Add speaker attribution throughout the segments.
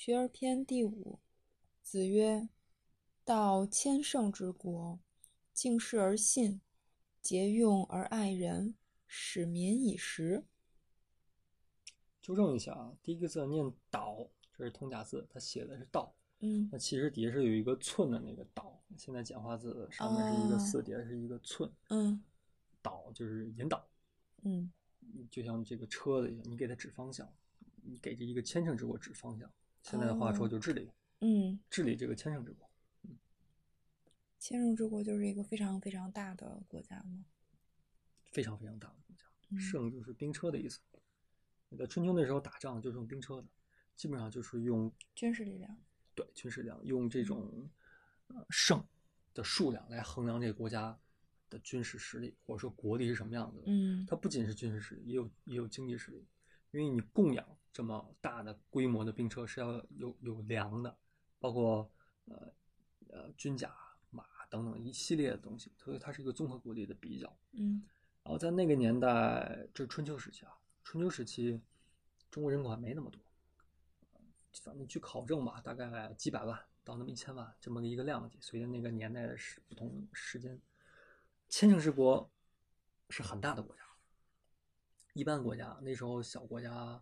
Speaker 1: 学而篇第五。子曰：“道千乘之国，敬事而信，节用而爱人，使民以时。”
Speaker 2: 纠正一下啊，第一个字念“岛”，这是通假字，它写的是“道”。
Speaker 1: 嗯
Speaker 2: 那其实底下是有一个寸的那个“岛”，现在简化字上面是一个
Speaker 1: 哦
Speaker 2: 四，底下是一个寸。
Speaker 1: 嗯
Speaker 2: 导就是引导，
Speaker 1: 嗯
Speaker 2: 就像这个车子一样，你给它指方向，你给这一个千乘之国指方向。现在的话说
Speaker 1: 哦
Speaker 2: 就治理，
Speaker 1: 嗯，
Speaker 2: 治理这个千乘之国，
Speaker 1: 千乘之国就是一个非常非常大的国家吗？
Speaker 2: 非常非常大的国家。
Speaker 1: 嗯
Speaker 2: 乘就是兵车的意思。你在春秋那时候打仗就是用兵车的，基本上就是用
Speaker 1: 军事力量。
Speaker 2: 对军事力量，用这种呃胜的数量来衡量这个国家的军事实力，或者说国力是什么样子的。
Speaker 1: 嗯
Speaker 2: 它不仅是军事实力，也有也有经济实力，因为你供养这么大的规模的兵车是要有有粮的，包括呃呃军甲、马等等一系列的东西，所以它是一个综合国力的比较。
Speaker 1: 嗯
Speaker 2: 然后在那个年代，这是春秋时期啊，春秋时期中国人口还没那么多，反正据考证吧，大概几百万到那么一千万这么一个量级。随着那个年代的时不同时间，千乘之国是很大的国家，一般国家那时候小国家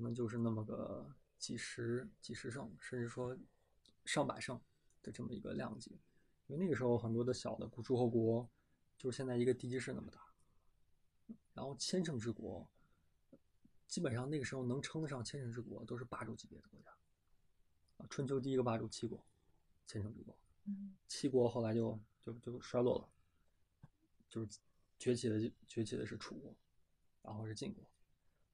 Speaker 2: 可能就是那么个几十几十胜，甚至说上百胜的这么一个量级。因为那个时候很多的小的诸侯国，就是现在一个地级市那么大。然后千乘之国，基本上那个时候能称得上千乘之国，都是霸主级别的国家。啊，春秋第一个霸主齐国，千乘之国。
Speaker 1: 嗯
Speaker 2: 齐国后来就就就衰落了，就是崛起的崛起的是楚国，然后是晋国。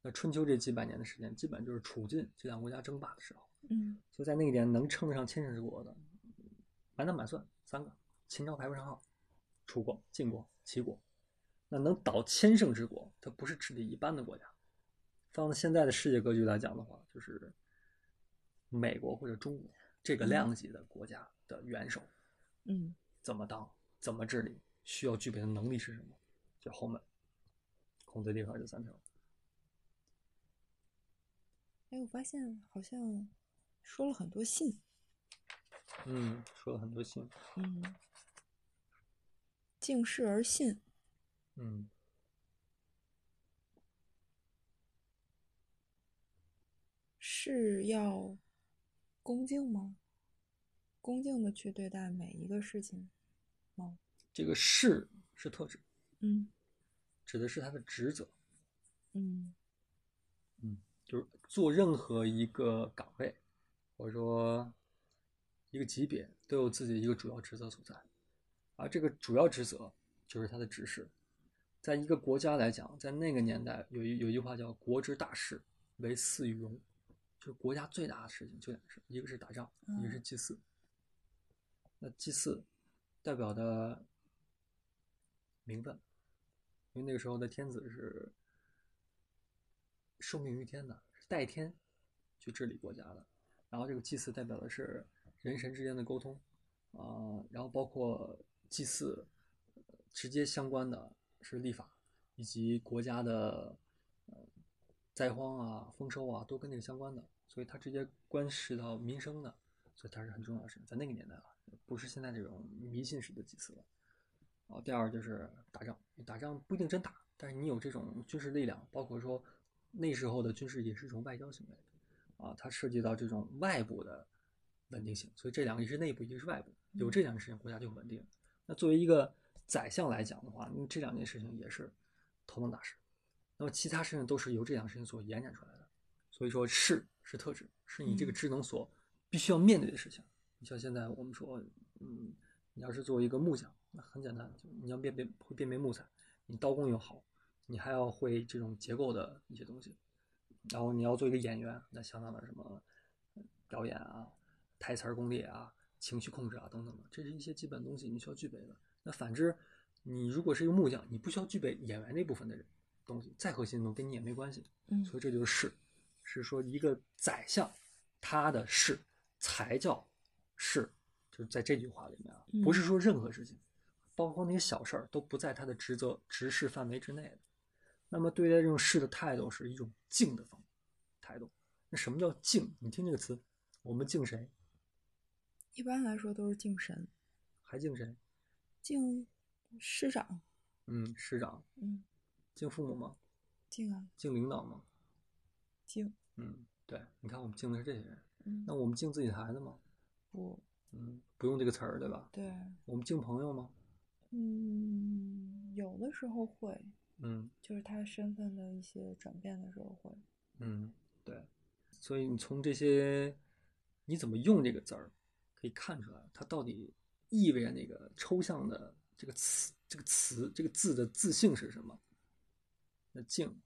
Speaker 2: 那春秋这几百年的时间，基本就是楚晋这两个国家争霸的时候。
Speaker 1: 嗯
Speaker 2: 所以在那一年能称得上千乘之国的，满打满算三个，秦朝排不上号，楚国、晋国、齐国。那能倒千乘之国，它不是治理一般的国家。放到现在的世界格局来讲的话，就是美国或者中国这个量级的国家的元首
Speaker 1: 嗯
Speaker 2: 怎么当、怎么治理，需要具备的能力是什么？就后面，孔子立刻就三条。
Speaker 1: 哎，我发现好像说了很多信。
Speaker 2: 嗯，说了很多信。
Speaker 1: 嗯，敬事而信。
Speaker 2: 嗯，
Speaker 1: 是要恭敬吗？恭敬的去对待每一个事情吗？
Speaker 2: 这个是是特指，
Speaker 1: 嗯
Speaker 2: 指的是他的职责。
Speaker 1: 嗯
Speaker 2: 就是做任何一个岗位，或者说一个级别，都有自己一个主要职责所在，而这个主要职责就是他的指示。在一个国家来讲，在那个年代有一有一句话叫“国之大事，为祀与戎”，就是国家最大的事情就两个事，一个是打仗，一个是祭祀。那祭祀代表的名分，因为那个时候的天子是受命于天的，是代天去治理国家的。然后这个祭祀代表的是人神之间的沟通，啊、然后包括祭祀直接相关的是立法，以及国家的呃灾荒啊、丰收啊都跟这个相关的，所以它直接关系到民生的，所以它是很重要的事情。在那个年代啊，不是现在这种迷信式的祭祀了。然后第二就是打仗，打仗不一定真打，但是你有这种军事力量，包括说那时候的军事也是一种外交行为，啊，它涉及到这种外部的稳定性，所以这两个一是内部，一个是外部，有这两件事情，国家就稳定。那作为一个宰相来讲的话，那这两件事情也是头等大事，那么其他事情都是由这两个事情所延展出来的。所以说是是特指，是你这个职能所必须要面对的事情。你像现在我们说，嗯，你要是作为一个木匠，那很简单，就你要辨别会辨别木材，你刀工又好，你还要会这种结构的一些东西，然后你要做一个演员，那相当的什么呃表演啊、台词儿功力啊、情绪控制啊等等的，这是一些基本东西你需要具备的。那反之，你如果是一个木匠，你不需要具备演员那部分的人东西，再核心的东西跟你也没关系。
Speaker 1: 嗯
Speaker 2: 所以这就是士，是说一个宰相他的士才叫士，就是在这句话里面啊，不是说任何事情，包括那些小事儿都不在他的职责职事范围之内的。那么对待这种事的态度是一种敬的方态度。那什么叫敬？你听这个词，我们敬谁？
Speaker 1: 一般来说都是敬神，
Speaker 2: 还敬谁？
Speaker 1: 敬师长，
Speaker 2: 嗯，师长。
Speaker 1: 嗯，
Speaker 2: 敬父母吗？
Speaker 1: 敬啊，
Speaker 2: 敬领导吗？
Speaker 1: 敬，
Speaker 2: 嗯，对，你看我们敬的是这些人。
Speaker 1: 嗯，
Speaker 2: 那我们敬自己的孩子吗？
Speaker 1: 不
Speaker 2: 嗯，不用这个词儿，对吧？
Speaker 1: 对，
Speaker 2: 我们敬朋友吗？
Speaker 1: 嗯，有的时候会，
Speaker 2: 嗯
Speaker 1: 就是他身份的一些转变的时候会，
Speaker 2: 嗯，对。所以你从这些你怎么用这个字儿，可以看出来它到底意味着那个抽象的这个词、这个词、这个字的字性是什么。那敬，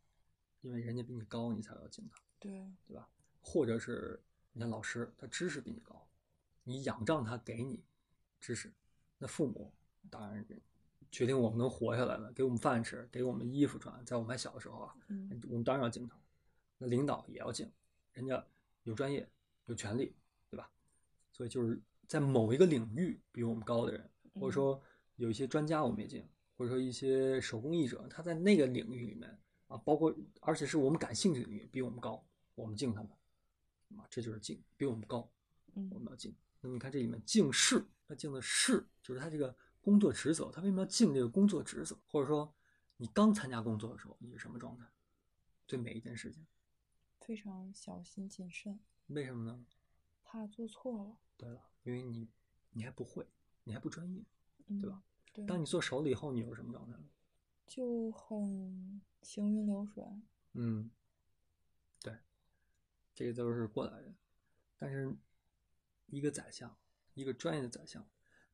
Speaker 2: 因为人家比你高，你才要敬他。
Speaker 1: 对，
Speaker 2: 对吧？或者是你看老师，他知识比你高，你仰仗他给你知识。那父母当然决定我们能活下来的，给我们饭吃，给我们衣服穿，在我们还小的时候啊，
Speaker 1: 嗯
Speaker 2: 我们当然要敬他。那领导也要敬，人家有专业、有权利，对吧？所以就是在某一个领域比我们高的人，或者说有一些专家我们也敬，或者说一些手工艺者，他在那个领域里面啊，包括而且是我们感兴趣的领域比我们高，我们敬他们，啊，这就是敬，比我们高，我
Speaker 1: 嗯
Speaker 2: 们要敬。那么你看这里面敬事，他敬的事就是他这个工作职责，他为什么要尽这个工作职责？或者说你刚参加工作的时候，你是什么状态？对每一件事情，
Speaker 1: 非常小心谨慎，
Speaker 2: 为什么呢？
Speaker 1: 怕做错了，
Speaker 2: 对了，因为你你还不会，你还不专业。
Speaker 1: 嗯，
Speaker 2: 对吧？
Speaker 1: 对，
Speaker 2: 当你做熟了以后，你又是什么状态呢？
Speaker 1: 就很行云流水，
Speaker 2: 嗯，对，这个都是过来人。但是，一个宰相，一个专业的宰相，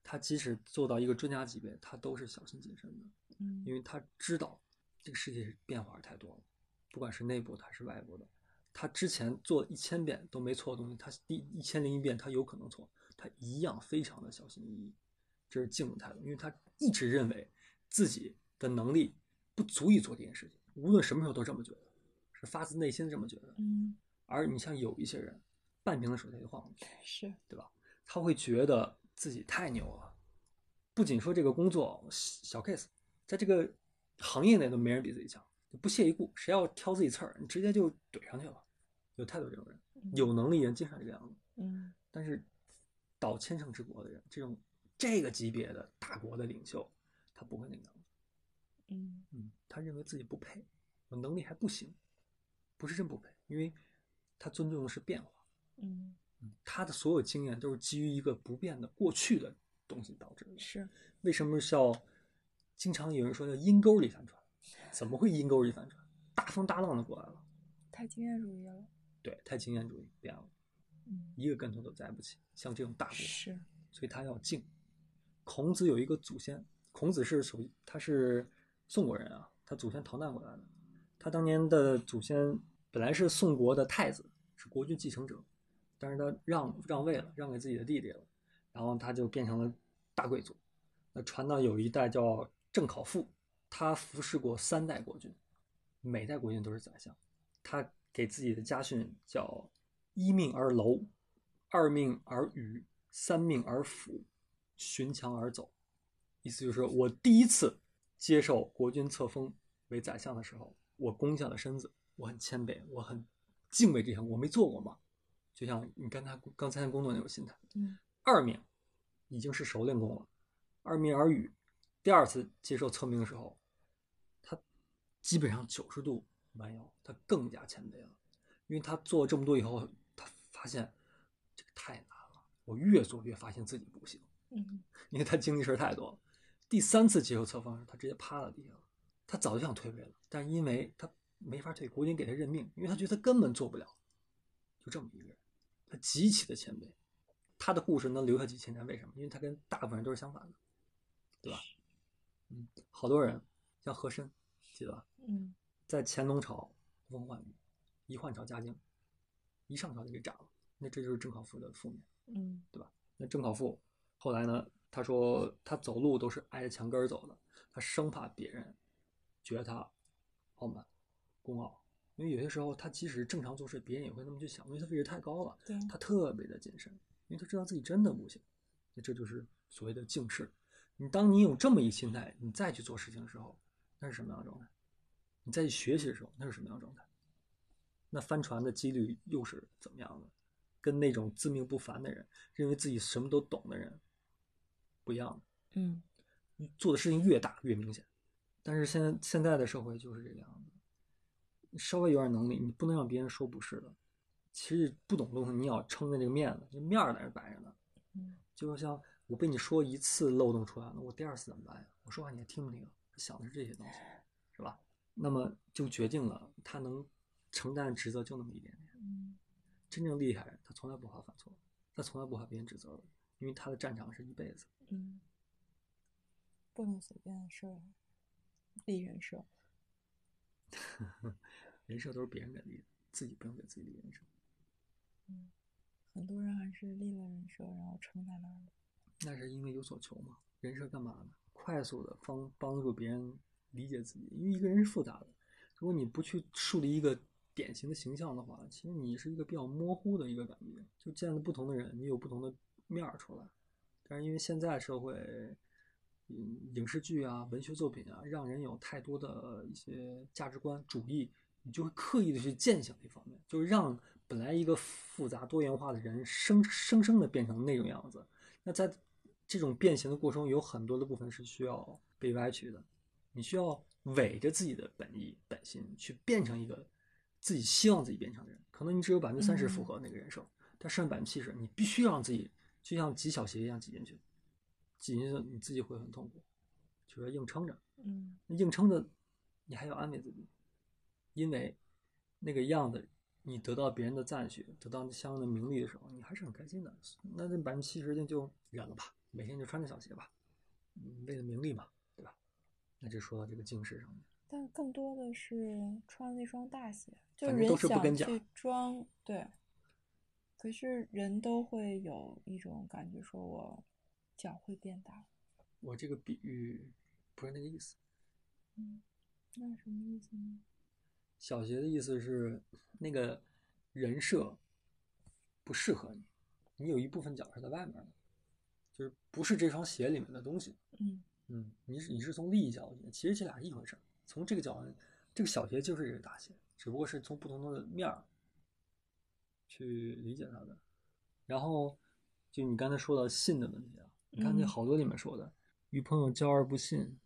Speaker 2: 他即使做到一个专家级别，他都是小心谨慎的，
Speaker 1: 嗯，
Speaker 2: 因为他知道这个世界变化太多了，不管是内部的还是外部的。他之前做一千遍都没错的东西，他第一千零一遍他有可能错，他一样非常的小心翼翼。这是敬的态度，因为他一直认为自己的能力不足以做这件事情，无论什么时候都这么觉得，是发自内心这么觉得。
Speaker 1: 嗯，
Speaker 2: 而你像有一些人，半瓶子水他就晃了，
Speaker 1: 是，
Speaker 2: 对吧？他会觉得自己太牛了，不仅说这个工作小 case，在这个行业内都没人比自己强，就不屑一顾，谁要挑自己刺儿，你直接就怼上去了。有太多这种人，
Speaker 1: 嗯
Speaker 2: 有能力人经常这个样子。
Speaker 1: 嗯
Speaker 2: 但是到千乘之国的人，这种这个级别的大国的领袖，他不会那个样子。
Speaker 1: 嗯
Speaker 2: 嗯，他认为自己不配，我能力还不行，不是真不配，因为他尊重的是变化。
Speaker 1: 嗯，
Speaker 2: 嗯，他的所有经验都是基于一个不变的过去的东西导致的。
Speaker 1: 是，
Speaker 2: 为什么叫经常有人说叫阴沟里翻船？怎么会阴沟里翻船？大风大浪的过来了，
Speaker 1: 太经验主义了，
Speaker 2: 对，太经验主义变了，
Speaker 1: 嗯，
Speaker 2: 一个跟头都栽不起。像这种大国，
Speaker 1: 是，
Speaker 2: 所以他要静。孔子有一个祖先，孔子是属于他是宋国人啊，他祖先逃难过来的。他当年的祖先本来是宋国的太子，是国君继承者，但是他让让位了，让给自己的弟弟了，然后他就变成了大贵族。那传到有一代叫郑考父，他服侍过三代国君，每代国君都是宰相。他给自己的家训叫一命而楼，二命而语，三命而辅，寻墙而走。意思就是我第一次接受国君册封为宰相的时候，我弓下了身子，我很谦卑，我很敬畏这项，我没做过嘛。就像你刚才刚参加工作那种心态。
Speaker 1: 嗯
Speaker 2: 二面已经是熟练工了，二面而语。第二次接受测命的时候，他基本上九十度弯腰，他更加谦卑了，因为他做了这么多以后，他发现这个太难了，我越做越发现自己不行，
Speaker 1: 嗯
Speaker 2: 因为他经历事儿太多了。第三次接受测方时，他直接趴在地上了，他早就想退位了，但是因为他没法退，国军给他任命，因为他觉得他根本做不了，就这么一个人，他极其的谦卑。他的故事能留下几千年，为什么？因为他跟大部分人都是相反的，对吧？嗯，好多人像和珅，记得吧？
Speaker 1: 嗯
Speaker 2: 在乾隆朝呼风唤雨，一换朝嘉靖，一上朝就给斩了。那这就是郑考父的负面，
Speaker 1: 嗯
Speaker 2: 对吧？那郑考父后来呢？他说他走路都是挨着墙根走的，他生怕别人觉得他傲慢、孤傲，因为有些时候他即使正常做事，别人也会那么去想，因为他位置太高了。
Speaker 1: 对，
Speaker 2: 他特别的谨慎，因为他知道自己真的不行。那这就是所谓的敬事。你当你有这么一心态，你再去做事情的时候，那是什么样的状态？你再去学习的时候，那是什么样的状态？那翻船的几率又是怎么样的？跟那种自命不凡的人，认为自己什么都懂的人不一样的。
Speaker 1: 嗯
Speaker 2: 做的事情越大越明显，但是现在现在的社会就是这个样子，你稍微有点能力，你不能让别人说不是的。其实不懂东西，你要撑着这个面子，这面儿在这摆着呢。
Speaker 1: 嗯
Speaker 2: 就像我被你说一次漏洞出来了，我第二次怎么办呀？我说话你还听不听？想的是这些东西，是吧？那么就决定了他能承担的职责就那么一点点。
Speaker 1: 嗯
Speaker 2: 真正厉害人，他从来不怕犯错，他从来不怕别人指责的，因为他的战场是一辈子。
Speaker 1: 嗯，不能随便设立人设。
Speaker 2: 人设都是别人给立的，自己不用给自己立人设。
Speaker 1: 嗯，很多人还是立了人设，然后撑在那儿了。
Speaker 2: 那是因为有所求嘛。人设干嘛呢？快速的帮帮助别人理解自己，因为一个人是复杂的。如果你不去树立一个典型的形象的话，其实你是一个比较模糊的一个感觉。就见了不同的人，你有不同的面儿出来。但是因为现在社会，嗯，影视剧啊、文学作品啊，让人有太多的一些价值观主义，你就会刻意的去践行一方面，就是让本来一个复杂多元化的人生生生的变成那种样子。那在这种变形的过程中，有很多的部分是需要被歪曲的。你需要伪着自己的本意本心，去变成一个自己希望自己变成的人。可能你只有百分之三十符合那个人设，但剩下百分之七十，你必须让自己就像挤小鞋一样挤进去，挤进去你自己会很痛苦，就是硬撑着。
Speaker 1: 嗯
Speaker 2: 那硬撑着，你还要安慰自己，因为那个样子，你得到别人的赞许，得到相应的名利的时候，你还是很开心的。那这百分之七十那就忍了吧，每天就穿着小鞋吧，嗯，为了名利嘛，对吧？那就说到这个近视上面，
Speaker 1: 但更多的是穿那双大鞋，就
Speaker 2: 反正都
Speaker 1: 人
Speaker 2: 是不跟脚
Speaker 1: 想去装，对。可是人都会有一种感觉，说我脚会变大，
Speaker 2: 我这个比喻不是那个意思。
Speaker 1: 嗯，那什么意思呢？
Speaker 2: 小鞋的意思是那个人设不适合你，你有一部分脚是在外面的，就是不是这双鞋里面的东西。
Speaker 1: 嗯
Speaker 2: 嗯，你是你是从利益角度，其实这俩是一回事儿。从这个角度，这个小鞋就是这个大鞋，只不过是从不同的面儿去理解它的。然后，就你刚才说到信的问题啊，你看那
Speaker 1: 嗯
Speaker 2: 好多里面说的，与朋友交而不信，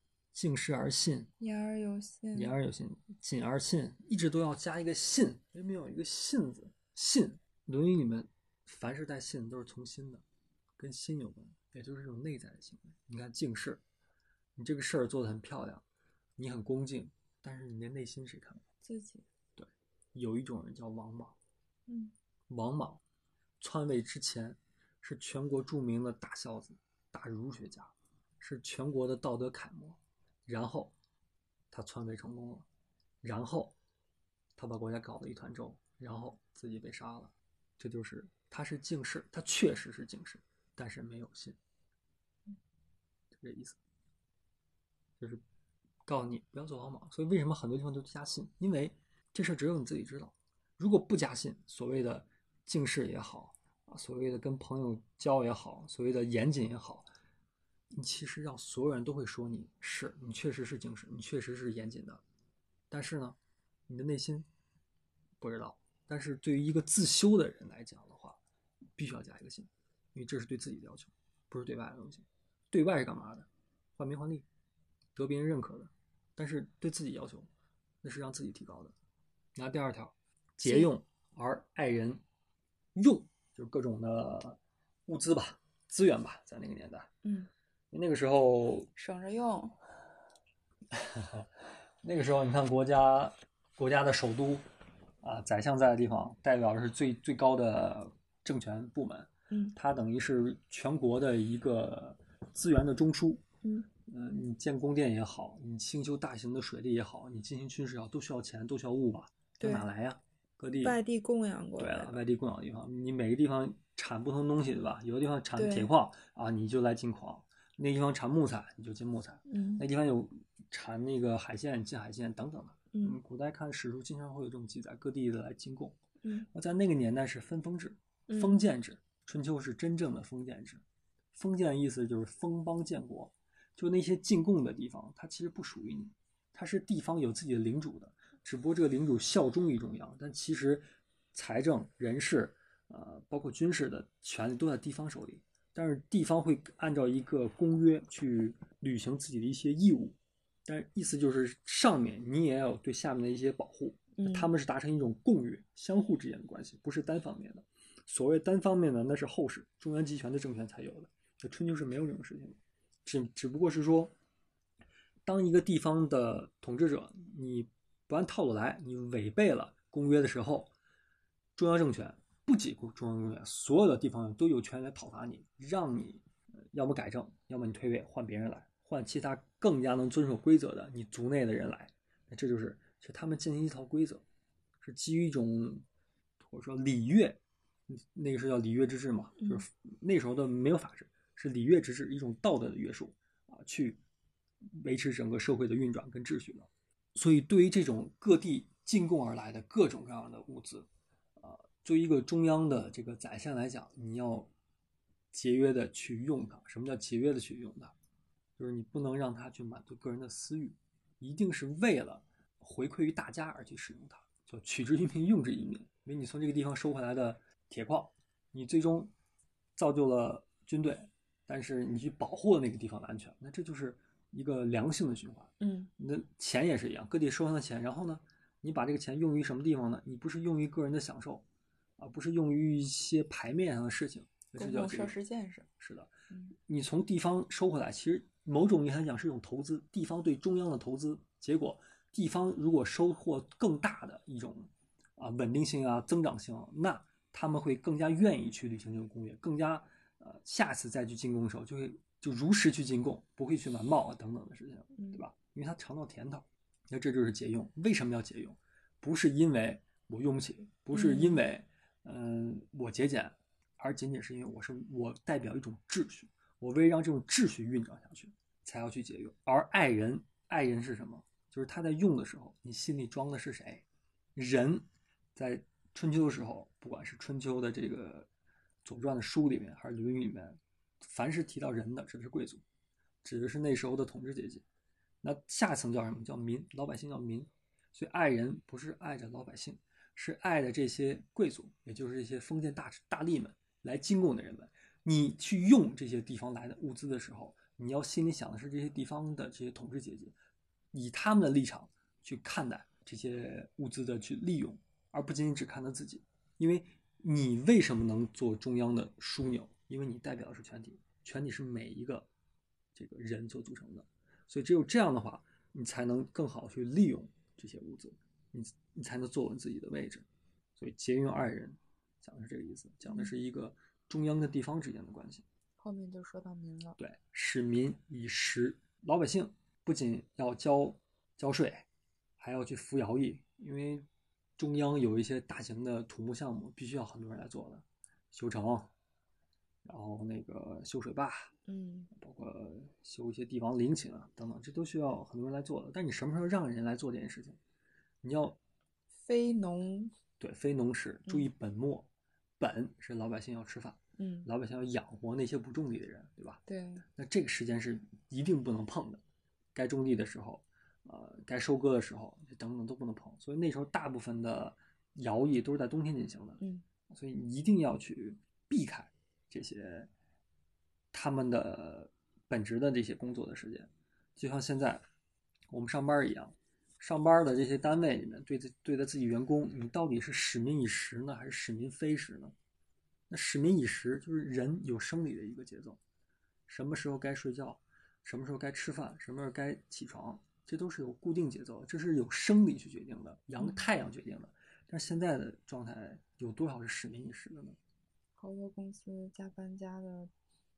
Speaker 2: 敬事而信，
Speaker 1: 言而有信，
Speaker 2: 言而有信，谨而信，一直都要加一个信，为什么有一个信字？信，《论语》里面凡是带信都是从心的，跟心有关，也就是这种内在的行为。你看敬事，你这个事儿做得很漂亮，你很恭敬，但是你的内心谁看？
Speaker 1: 自己，对
Speaker 2: 有一种人叫王莽，
Speaker 1: 嗯
Speaker 2: 王莽篡位之前是全国著名的大孝子、大儒学家，是全国的道德楷模。然后他篡位成功了，然后他把国家搞得一团糟，然后自己被杀了。这就是他是敬事，他确实是敬事，但是没有信，就这意思。就是告诉你不要做王莽。所以为什么很多地方都加信？因为这事只有你自己知道。如果不加信，所谓的敬事也好啊，所谓的跟朋友交也好，所谓的严谨也好，你其实让所有人都会说你是你确实是精神，你确实是严谨的，但是呢，你的内心不知道。但是对于一个自修的人来讲的话，必须要加一个信，因为这是对自己的要求，不是对外的东西。对外是干嘛的？换名换利，得别人认可的。但是对自己要求，那是让自己提高的。拿第二条，节用而爱人用，就是各种的物资吧、资源吧，在那个年代，
Speaker 1: 嗯，
Speaker 2: 那个时候
Speaker 1: 省着用，
Speaker 2: 那个时候，你看国家国家的首都啊，宰相在的地方，代表的是最最高的政权部门，
Speaker 1: 嗯
Speaker 2: 它等于是全国的一个资源的中枢。
Speaker 1: 嗯
Speaker 2: 嗯、你建宫殿也好，你兴修大型的水利也好，你进行军事也好，都需要钱，都需要物吧？
Speaker 1: 对
Speaker 2: 哪来呀？各地
Speaker 1: 外地供养过
Speaker 2: 对了，
Speaker 1: 来的，
Speaker 2: 外地供养的地方，你每个地方产不同东西，对吧？有的地方产铁矿啊，你就来进矿；那地方产木材，你就进木材；
Speaker 1: 嗯
Speaker 2: 那地方有产那个海鲜，进海鲜等等的。
Speaker 1: 嗯
Speaker 2: 古代看史书经常会有这种记载，各地的来进贡。
Speaker 1: 嗯
Speaker 2: 那在那个年代是分封制、
Speaker 1: 嗯
Speaker 2: 封建制，春秋是真正的封建制。封建的意思就是封邦建国，就那些进贡的地方，它其实不属于你，它是地方有自己的领主的，只不过这个领主效忠于中央，但其实财政、人事呃，包括军事的权利都在地方手里，但是地方会按照一个公约去履行自己的一些义务，但是意思就是上面你也要对下面的一些保护，
Speaker 1: 嗯。
Speaker 2: 他们是达成一种共约，相互之间的关系，不是单方面的。所谓单方面的，那是后世中央集权的政权才有的，那春秋是没有这种事情的，只只不过是说，当一个地方的统治者你不按套路来，你违背了公约的时候，中央政权不仅中央公园，所有的地方都有权来讨伐你，让你呃要么改正，要么你退位，换别人来，换其他更加能遵守规则的你族内的人来。那这就是是他们进行一套规则，是基于一种或者说礼乐，那个是叫礼乐之治嘛，就是那时候的没有法治，是礼乐之治一种道德的约束啊，去维持整个社会的运转跟秩序的。所以，对于这种各地进贡而来的各种各样的物资，啊，作为一个中央的这个宰相来讲，你要节约的去用它。什么叫节约的去用它？就是你不能让它去满足个人的私欲，一定是为了回馈于大家而去使用它，就取之于民，用之于民。因为你从这个地方收回来的铁矿，你最终造就了军队，但是你去保护了那个地方的安全，那这就是一个良性的循环。
Speaker 1: 嗯
Speaker 2: 你的钱也是一样，各地收上的钱，然后呢，你把这个钱用于什么地方呢？你不是用于个人的享受，而不是用于一些牌面上的事情，这
Speaker 1: 公共设施建设。
Speaker 2: 是的，
Speaker 1: 嗯
Speaker 2: 你从地方收回来，其实某种意义上讲是一种投资，地方对中央的投资。结果地方如果收获更大的一种啊稳定性啊增长性，那他们会更加愿意去履行这个公约，更加呃下次再去进贡的时候就会就如实去进贡，不会去瞒报啊等等的事情，
Speaker 1: 嗯
Speaker 2: 对吧？因为他尝到甜头。那这就是节用。为什么要节用？不是因为我用不起，不是因为嗯、我节俭，而仅仅是因为我是我代表一种秩序，我为让这种秩序运转下去，才要去节用。而爱人，爱人是什么？就是他在用的时候，你心里装的是谁？人，在春秋的时候，不管是春秋的这个《左传》的书里面，还是《论语》里面，凡是提到人的，指的是贵族，指的是那时候的统治阶级。那下层叫什么？叫民，老百姓叫民。所以爱人不是爱着老百姓，是爱的这些贵族，也就是这些封建大大吏们来进贡的人们。你去用这些地方来的物资的时候，你要心里想的是这些地方的这些统治阶级，以他们的立场去看待这些物资的去利用，而不仅仅只看到自己。因为你为什么能做中央的枢纽？因为你代表的是全体，全体是每一个这个人所组成的，所以只有这样的话，你才能更好去利用这些物资，你你才能坐稳自己的位置。所以节用二人讲的是这个意思，讲的是一个中央跟地方之间的关系。
Speaker 1: 后面就说到民了。
Speaker 2: 对，使民以食，老百姓不仅要交交税，还要去服徭役，因为中央有一些大型的土木项目，必须要很多人来做的，修城，然后那个修水坝，
Speaker 1: 嗯
Speaker 2: 包括修一些地方陵寝啊等等，这都需要很多人来做的。但你什么时候让人来做这件事情？你要
Speaker 1: 非农。
Speaker 2: 对非农时注意本末，本是老百姓要吃饭，
Speaker 1: 嗯，
Speaker 2: 老百姓要养活那些不种地的人，对吧？
Speaker 1: 对，
Speaker 2: 那这个时间是一定不能碰的，该种地的时候，呃，该收割的时候，等等都不能碰。所以那时候大部分的徭役都是在冬天进行的，
Speaker 1: 嗯
Speaker 2: 所以你一定要去避开这些他们的本职的这些工作的时间，就像现在我们上班一样，上班的这些单位里面对自对待自己员工，你到底是使民以时呢，还是使民非时呢？那使民以时就是人有生理的一个节奏，什么时候该睡觉，什么时候该吃饭，什么时候该起床，这都是有固定节奏，这是有生理去决定的，阳
Speaker 1: 嗯
Speaker 2: 太阳决定的。但现在的状态有多少是使民以时的呢？
Speaker 1: 好多公司加班加的，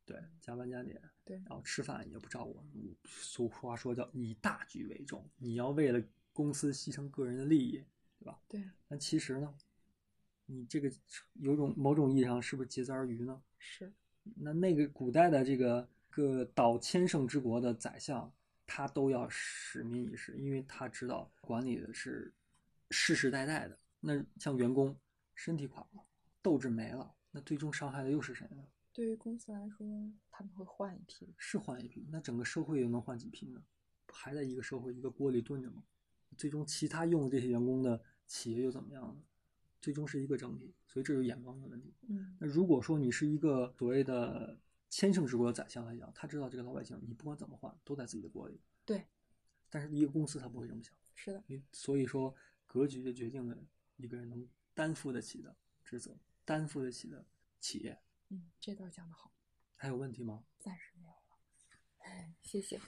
Speaker 2: 对，加班加点，
Speaker 1: 对
Speaker 2: 然后吃饭也不照顾。你俗话说叫以大局为重，你要为了公司牺牲个人的利益，对吧？
Speaker 1: 对，
Speaker 2: 但其实呢，你这个有种某种意义上是不是竭泽而渔呢？
Speaker 1: 是，
Speaker 2: 那那个古代的这个个导千乘之国的宰相，他都要使民以时，因为他知道管理的是世世代代的。那像员工身体垮了，斗志没了，那最终伤害的又是谁呢？
Speaker 1: 对于公司来说，他们会换一批。
Speaker 2: 是换一批，那整个社会又能换几批呢？不还在一个社会一个锅里炖着吗？最终其他用这些员工的企业又怎么样呢？最终是一个整体，所以这就是眼光的问题。
Speaker 1: 嗯
Speaker 2: 那如果说你是一个所谓的千乘之国的宰相来讲，他知道这个老百姓你不管怎么换都在自己的锅里，
Speaker 1: 对，
Speaker 2: 但是一个公司他不会这么想，
Speaker 1: 是的，
Speaker 2: 因所以说格局就决定了一个人能担负得起的职责，担负得起的企业。
Speaker 1: 嗯，这段讲的好，
Speaker 2: 还有问题吗？
Speaker 1: 暂时没有了，哎，谢谢。